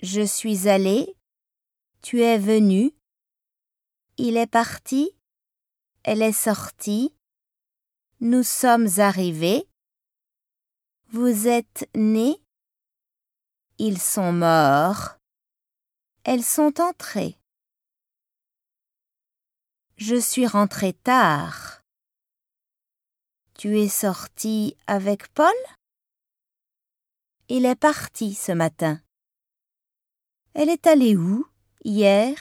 Je suis allé. Tu es venu. Il est parti. Elle est sortie. Nous sommes arrivés. Vous êtes nés. Ils sont morts. Elles sont entrées. Je suis rentré tard. Tu es sorti avec Paul? Il est parti ce matin. Elle est allée où hier?